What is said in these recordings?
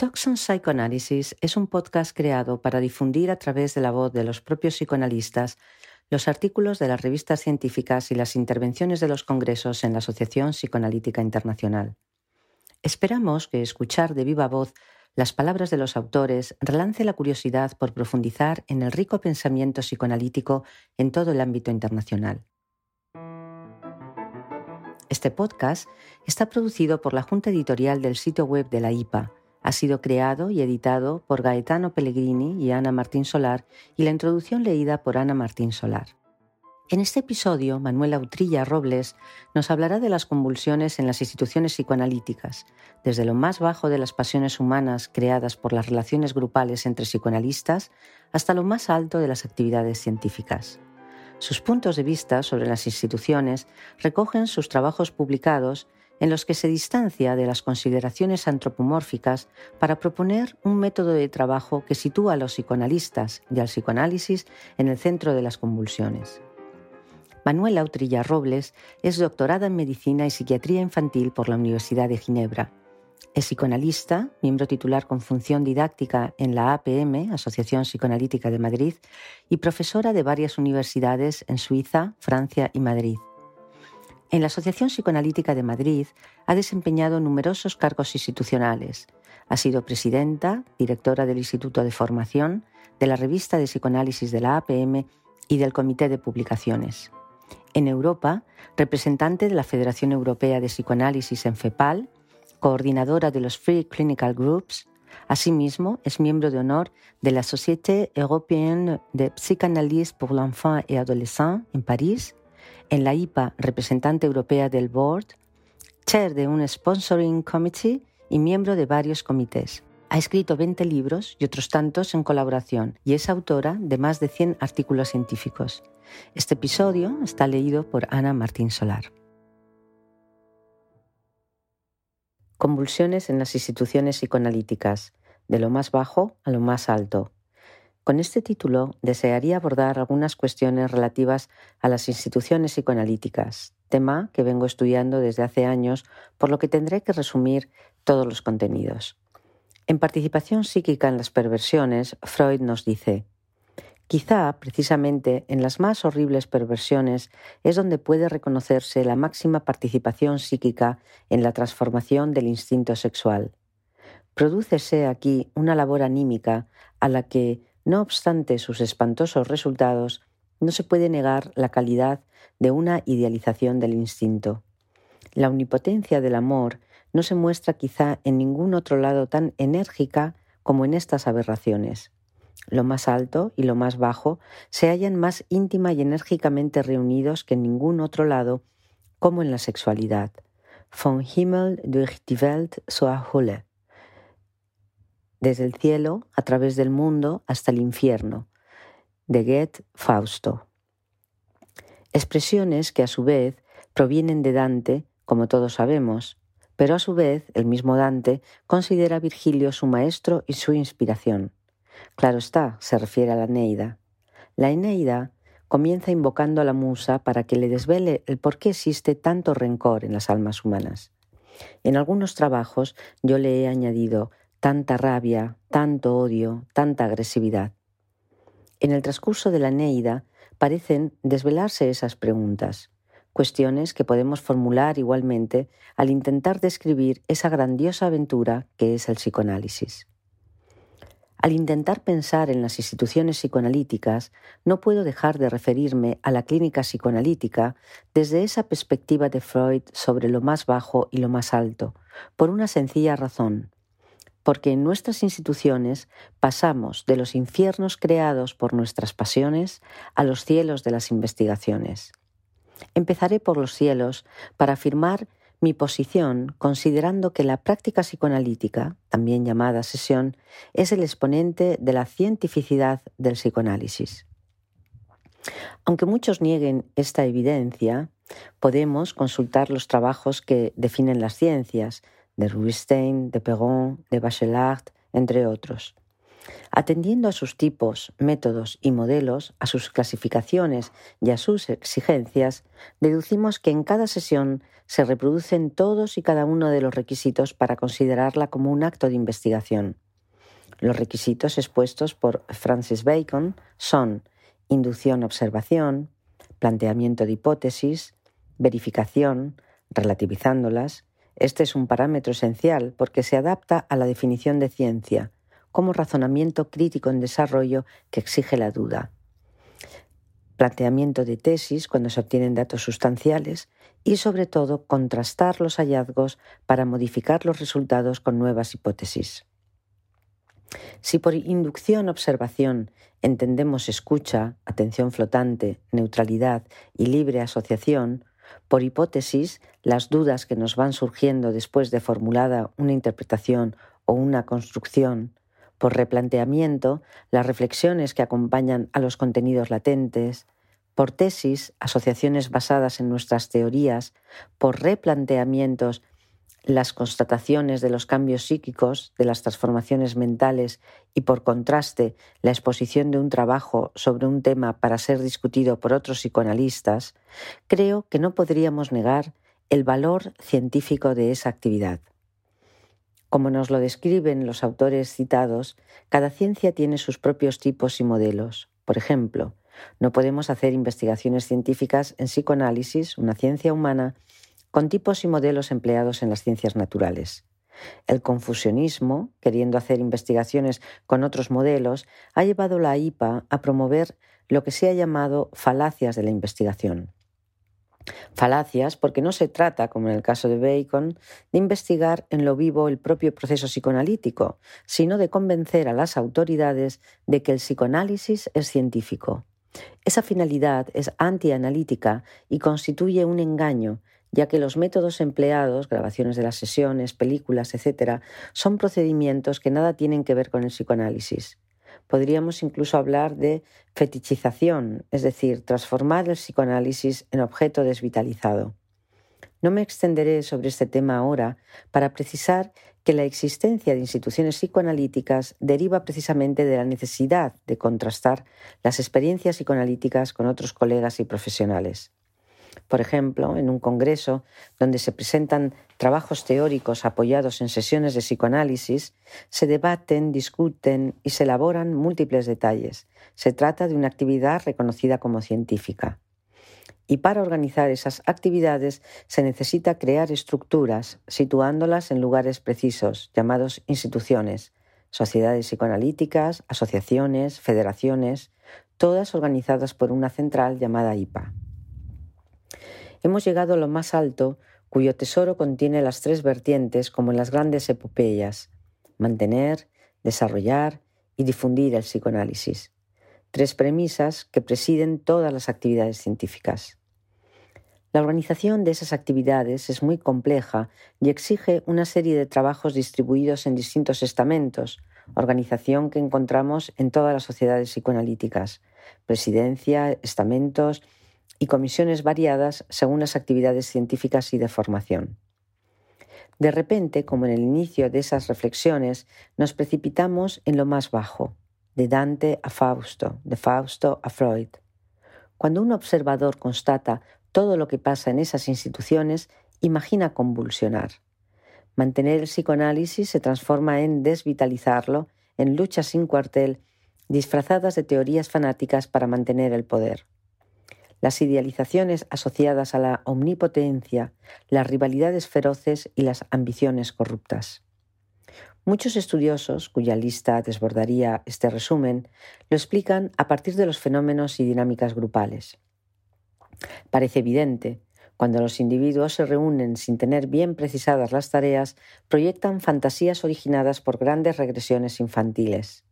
Talks Psychoanalysis es un podcast creado para difundir a través de la voz de los propios psicoanalistas los artículos de las revistas científicas y las intervenciones de los congresos en la Asociación Psicoanalítica Internacional. Esperamos que escuchar de viva voz las palabras de los autores relance la curiosidad por profundizar en el rico pensamiento psicoanalítico en todo el ámbito internacional. Este podcast está producido por la Junta Editorial del sitio web de la IPA, ha sido creado y editado por Gaetano Pellegrini y Ana Martín Solar y la introducción leída por Ana Martín Solar. En este episodio, Manuela Utrilla Robles nos hablará de las convulsiones en las instituciones psicoanalíticas, desde lo más bajo de las pasiones humanas creadas por las relaciones grupales entre psicoanalistas hasta lo más alto de las actividades científicas. Sus puntos de vista sobre las instituciones recogen sus trabajos publicados en los que se distancia de las consideraciones antropomórficas para proponer un método de trabajo que sitúa a los psicoanalistas y al psicoanálisis en el centro de las convulsiones. Manuela Utrilla Robles es doctorada en Medicina y Psiquiatría Infantil por la Universidad de Ginebra. Es psicoanalista, miembro titular con función didáctica en la APM, Asociación Psicoanalítica de Madrid, y profesora de varias universidades en Suiza, Francia y Madrid. En la Asociación Psicoanalítica de Madrid ha desempeñado numerosos cargos institucionales. Ha sido presidenta, directora del Instituto de Formación, de la Revista de Psicoanálisis de la APM y del Comité de Publicaciones. En Europa, representante de la Federación Europea de Psicoanálisis en FEPAL, coordinadora de los Free Clinical Groups. Asimismo, es miembro de honor de la Société Européenne de Psychanalyse pour l'enfant et adolescent en París en la IPA representante europea del board, chair de un sponsoring committee y miembro de varios comités. Ha escrito 20 libros y otros tantos en colaboración y es autora de más de 100 artículos científicos. Este episodio está leído por Ana Martín Solar. Convulsiones en las instituciones psicoanalíticas, de lo más bajo a lo más alto, con este título desearía abordar algunas cuestiones relativas a las instituciones psicoanalíticas, tema que vengo estudiando desde hace años, por lo que tendré que resumir todos los contenidos. En Participación psíquica en las perversiones, Freud nos dice, Quizá, precisamente, en las más horribles perversiones es donde puede reconocerse la máxima participación psíquica en la transformación del instinto sexual. Prodúcese aquí una labor anímica a la que, no obstante sus espantosos resultados, no se puede negar la calidad de una idealización del instinto. La omnipotencia del amor no se muestra quizá en ningún otro lado tan enérgica como en estas aberraciones. Lo más alto y lo más bajo se hallan más íntima y enérgicamente reunidos que en ningún otro lado, como en la sexualidad. Von Himmel durch die Welt zur Hölle desde el cielo, a través del mundo, hasta el infierno, de Goethe Fausto. Expresiones que a su vez provienen de Dante, como todos sabemos, pero a su vez el mismo Dante considera a Virgilio su maestro y su inspiración. Claro está, se refiere a la Eneida. La Eneida comienza invocando a la musa para que le desvele el por qué existe tanto rencor en las almas humanas. En algunos trabajos yo le he añadido tanta rabia, tanto odio, tanta agresividad. En el transcurso de la Neida parecen desvelarse esas preguntas, cuestiones que podemos formular igualmente al intentar describir esa grandiosa aventura que es el psicoanálisis. Al intentar pensar en las instituciones psicoanalíticas, no puedo dejar de referirme a la clínica psicoanalítica desde esa perspectiva de Freud sobre lo más bajo y lo más alto, por una sencilla razón porque en nuestras instituciones pasamos de los infiernos creados por nuestras pasiones a los cielos de las investigaciones. Empezaré por los cielos para afirmar mi posición considerando que la práctica psicoanalítica, también llamada sesión, es el exponente de la cientificidad del psicoanálisis. Aunque muchos nieguen esta evidencia, podemos consultar los trabajos que definen las ciencias, de Rubinstein, de Perron, de Bachelard, entre otros. Atendiendo a sus tipos, métodos y modelos, a sus clasificaciones y a sus exigencias, deducimos que en cada sesión se reproducen todos y cada uno de los requisitos para considerarla como un acto de investigación. Los requisitos expuestos por Francis Bacon son inducción-observación, planteamiento de hipótesis, verificación, relativizándolas. Este es un parámetro esencial porque se adapta a la definición de ciencia, como razonamiento crítico en desarrollo que exige la duda. Planteamiento de tesis cuando se obtienen datos sustanciales y sobre todo contrastar los hallazgos para modificar los resultados con nuevas hipótesis. Si por inducción-observación entendemos escucha, atención flotante, neutralidad y libre asociación, por hipótesis, las dudas que nos van surgiendo después de formulada una interpretación o una construcción, por replanteamiento, las reflexiones que acompañan a los contenidos latentes, por tesis, asociaciones basadas en nuestras teorías, por replanteamientos, las constataciones de los cambios psíquicos, de las transformaciones mentales y por contraste la exposición de un trabajo sobre un tema para ser discutido por otros psicoanalistas, creo que no podríamos negar el valor científico de esa actividad. Como nos lo describen los autores citados, cada ciencia tiene sus propios tipos y modelos. Por ejemplo, no podemos hacer investigaciones científicas en psicoanálisis, una ciencia humana, con tipos y modelos empleados en las ciencias naturales. El confusionismo, queriendo hacer investigaciones con otros modelos, ha llevado la IPA a promover lo que se ha llamado falacias de la investigación. Falacias porque no se trata, como en el caso de Bacon, de investigar en lo vivo el propio proceso psicoanalítico, sino de convencer a las autoridades de que el psicoanálisis es científico. Esa finalidad es antianalítica y constituye un engaño, ya que los métodos empleados, grabaciones de las sesiones, películas, etc., son procedimientos que nada tienen que ver con el psicoanálisis. Podríamos incluso hablar de fetichización, es decir, transformar el psicoanálisis en objeto desvitalizado. No me extenderé sobre este tema ahora para precisar que la existencia de instituciones psicoanalíticas deriva precisamente de la necesidad de contrastar las experiencias psicoanalíticas con otros colegas y profesionales. Por ejemplo, en un congreso donde se presentan trabajos teóricos apoyados en sesiones de psicoanálisis, se debaten, discuten y se elaboran múltiples detalles. Se trata de una actividad reconocida como científica. Y para organizar esas actividades se necesita crear estructuras, situándolas en lugares precisos, llamados instituciones, sociedades psicoanalíticas, asociaciones, federaciones, todas organizadas por una central llamada IPA. Hemos llegado a lo más alto, cuyo tesoro contiene las tres vertientes como en las grandes epopeyas, mantener, desarrollar y difundir el psicoanálisis. Tres premisas que presiden todas las actividades científicas. La organización de esas actividades es muy compleja y exige una serie de trabajos distribuidos en distintos estamentos, organización que encontramos en todas las sociedades psicoanalíticas, presidencia, estamentos, y comisiones variadas según las actividades científicas y de formación. De repente, como en el inicio de esas reflexiones, nos precipitamos en lo más bajo, de Dante a Fausto, de Fausto a Freud. Cuando un observador constata todo lo que pasa en esas instituciones, imagina convulsionar. Mantener el psicoanálisis se transforma en desvitalizarlo, en luchas sin cuartel, disfrazadas de teorías fanáticas para mantener el poder las idealizaciones asociadas a la omnipotencia, las rivalidades feroces y las ambiciones corruptas. Muchos estudiosos, cuya lista desbordaría este resumen, lo explican a partir de los fenómenos y dinámicas grupales. Parece evidente, cuando los individuos se reúnen sin tener bien precisadas las tareas, proyectan fantasías originadas por grandes regresiones infantiles.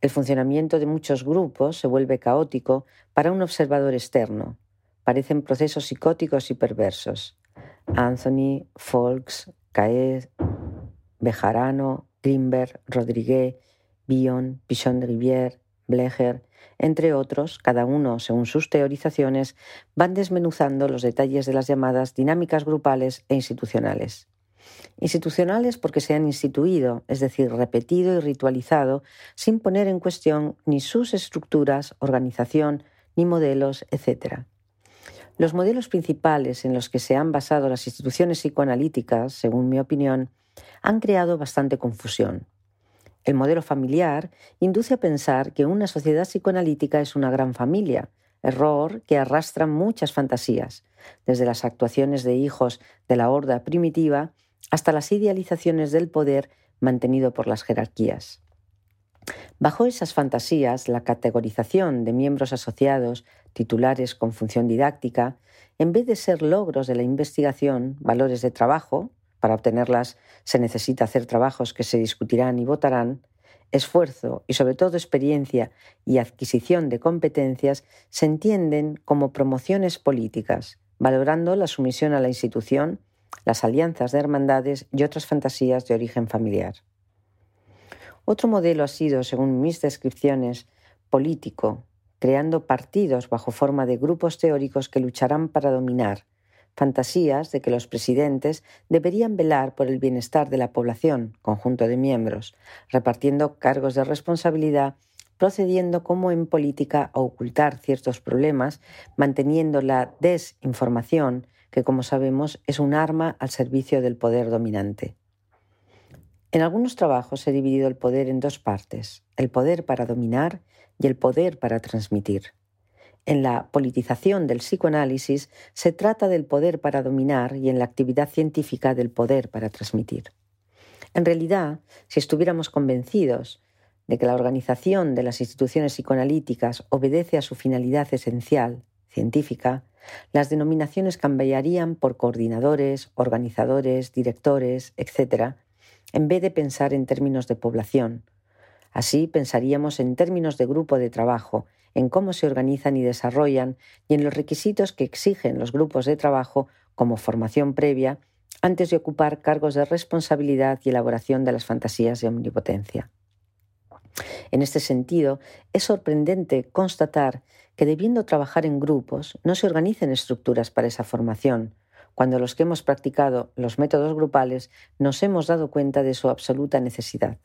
El funcionamiento de muchos grupos se vuelve caótico para un observador externo. Parecen procesos psicóticos y perversos. Anthony, Folks, Caes, Bejarano, Grimberg, Rodriguez, Bion, Pichon de Rivière, Blecher, entre otros, cada uno según sus teorizaciones, van desmenuzando los detalles de las llamadas dinámicas grupales e institucionales. Institucionales porque se han instituido, es decir, repetido y ritualizado, sin poner en cuestión ni sus estructuras, organización, ni modelos, etc. Los modelos principales en los que se han basado las instituciones psicoanalíticas, según mi opinión, han creado bastante confusión. El modelo familiar induce a pensar que una sociedad psicoanalítica es una gran familia, error que arrastra muchas fantasías, desde las actuaciones de hijos de la horda primitiva hasta las idealizaciones del poder mantenido por las jerarquías. Bajo esas fantasías, la categorización de miembros asociados, titulares con función didáctica, en vez de ser logros de la investigación, valores de trabajo, para obtenerlas se necesita hacer trabajos que se discutirán y votarán, esfuerzo y sobre todo experiencia y adquisición de competencias se entienden como promociones políticas, valorando la sumisión a la institución, las alianzas de hermandades y otras fantasías de origen familiar. Otro modelo ha sido, según mis descripciones, político, creando partidos bajo forma de grupos teóricos que lucharán para dominar, fantasías de que los presidentes deberían velar por el bienestar de la población, conjunto de miembros, repartiendo cargos de responsabilidad, procediendo como en política a ocultar ciertos problemas, manteniendo la desinformación, que como sabemos es un arma al servicio del poder dominante. En algunos trabajos he dividido el poder en dos partes, el poder para dominar y el poder para transmitir. En la politización del psicoanálisis se trata del poder para dominar y en la actividad científica del poder para transmitir. En realidad, si estuviéramos convencidos de que la organización de las instituciones psicoanalíticas obedece a su finalidad esencial, científica, las denominaciones cambiarían por coordinadores, organizadores, directores, etc., en vez de pensar en términos de población. Así pensaríamos en términos de grupo de trabajo en cómo se organizan y desarrollan y en los requisitos que exigen los grupos de trabajo como formación previa antes de ocupar cargos de responsabilidad y elaboración de las fantasías de omnipotencia. En este sentido, es sorprendente constatar que debiendo trabajar en grupos no se organicen estructuras para esa formación, cuando los que hemos practicado los métodos grupales nos hemos dado cuenta de su absoluta necesidad.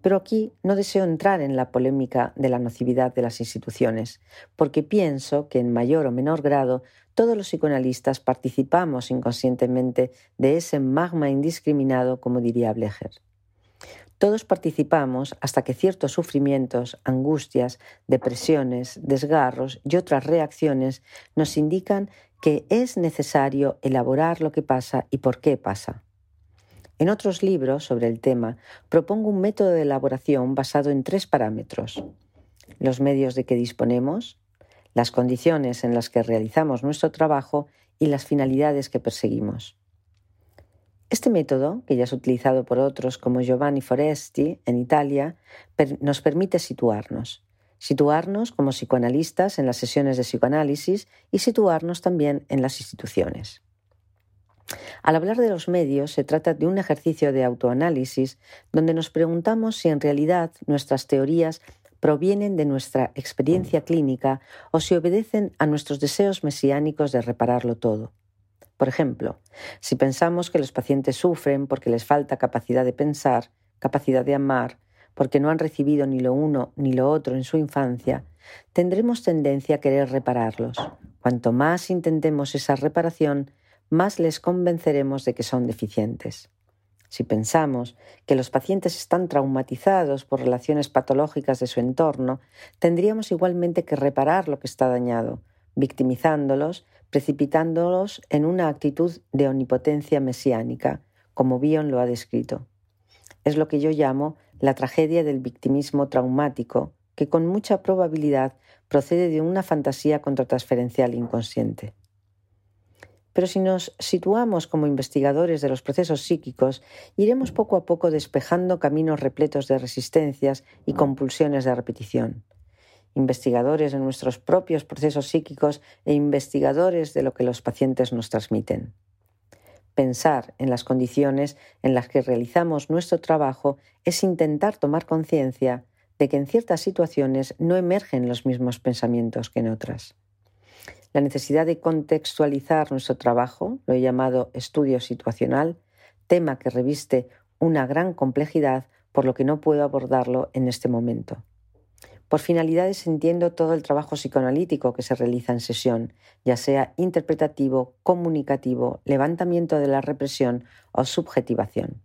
Pero aquí no deseo entrar en la polémica de la nocividad de las instituciones, porque pienso que en mayor o menor grado todos los psicoanalistas participamos inconscientemente de ese magma indiscriminado, como diría Blecher. Todos participamos hasta que ciertos sufrimientos, angustias, depresiones, desgarros y otras reacciones nos indican que es necesario elaborar lo que pasa y por qué pasa. En otros libros sobre el tema propongo un método de elaboración basado en tres parámetros. Los medios de que disponemos, las condiciones en las que realizamos nuestro trabajo y las finalidades que perseguimos. Este método, que ya es utilizado por otros como Giovanni Foresti en Italia, nos permite situarnos. Situarnos como psicoanalistas en las sesiones de psicoanálisis y situarnos también en las instituciones. Al hablar de los medios, se trata de un ejercicio de autoanálisis donde nos preguntamos si en realidad nuestras teorías provienen de nuestra experiencia clínica o si obedecen a nuestros deseos mesiánicos de repararlo todo. Por ejemplo, si pensamos que los pacientes sufren porque les falta capacidad de pensar, capacidad de amar, porque no han recibido ni lo uno ni lo otro en su infancia, tendremos tendencia a querer repararlos. Cuanto más intentemos esa reparación, más les convenceremos de que son deficientes. Si pensamos que los pacientes están traumatizados por relaciones patológicas de su entorno, tendríamos igualmente que reparar lo que está dañado, victimizándolos, precipitándolos en una actitud de omnipotencia mesiánica, como Bion lo ha descrito. Es lo que yo llamo la tragedia del victimismo traumático, que con mucha probabilidad procede de una fantasía contratransferencial inconsciente. Pero si nos situamos como investigadores de los procesos psíquicos, iremos poco a poco despejando caminos repletos de resistencias y compulsiones de repetición. Investigadores de nuestros propios procesos psíquicos e investigadores de lo que los pacientes nos transmiten. Pensar en las condiciones en las que realizamos nuestro trabajo es intentar tomar conciencia de que en ciertas situaciones no emergen los mismos pensamientos que en otras. la necesidad de contextualizar nuestro trabajo, lo he llamado estudio situacional, tema que reviste una gran complejidad por lo que no puedo abordarlo en este momento. Por finalidades entiendo todo el trabajo psicoanalítico que se realiza en sesión, ya sea interpretativo, comunicativo, levantamiento de la represión o subjetivación.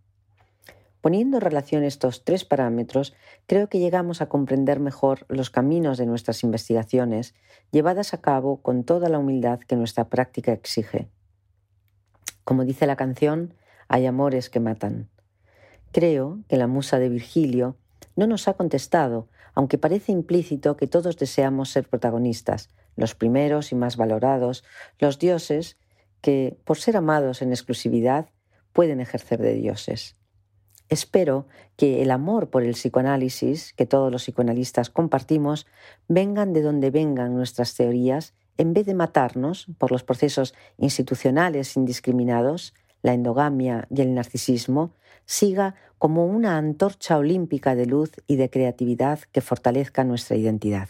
Poniendo en relación estos tres parámetros, creo que llegamos a comprender mejor los caminos de nuestras investigaciones, llevadas a cabo con toda la humildad que nuestra práctica exige. Como dice la canción, hay amores que matan. Creo que la musa de Virgilio no nos ha contestado, aunque parece implícito que todos deseamos ser protagonistas, los primeros y más valorados, los dioses que, por ser amados en exclusividad, pueden ejercer de dioses. Espero que el amor por el psicoanálisis, que todos los psicoanalistas compartimos, vengan de donde vengan nuestras teorías, en vez de matarnos por los procesos institucionales indiscriminados, la endogamia y el narcisismo, siga como una antorcha olímpica de luz y de creatividad que fortalezca nuestra identidad.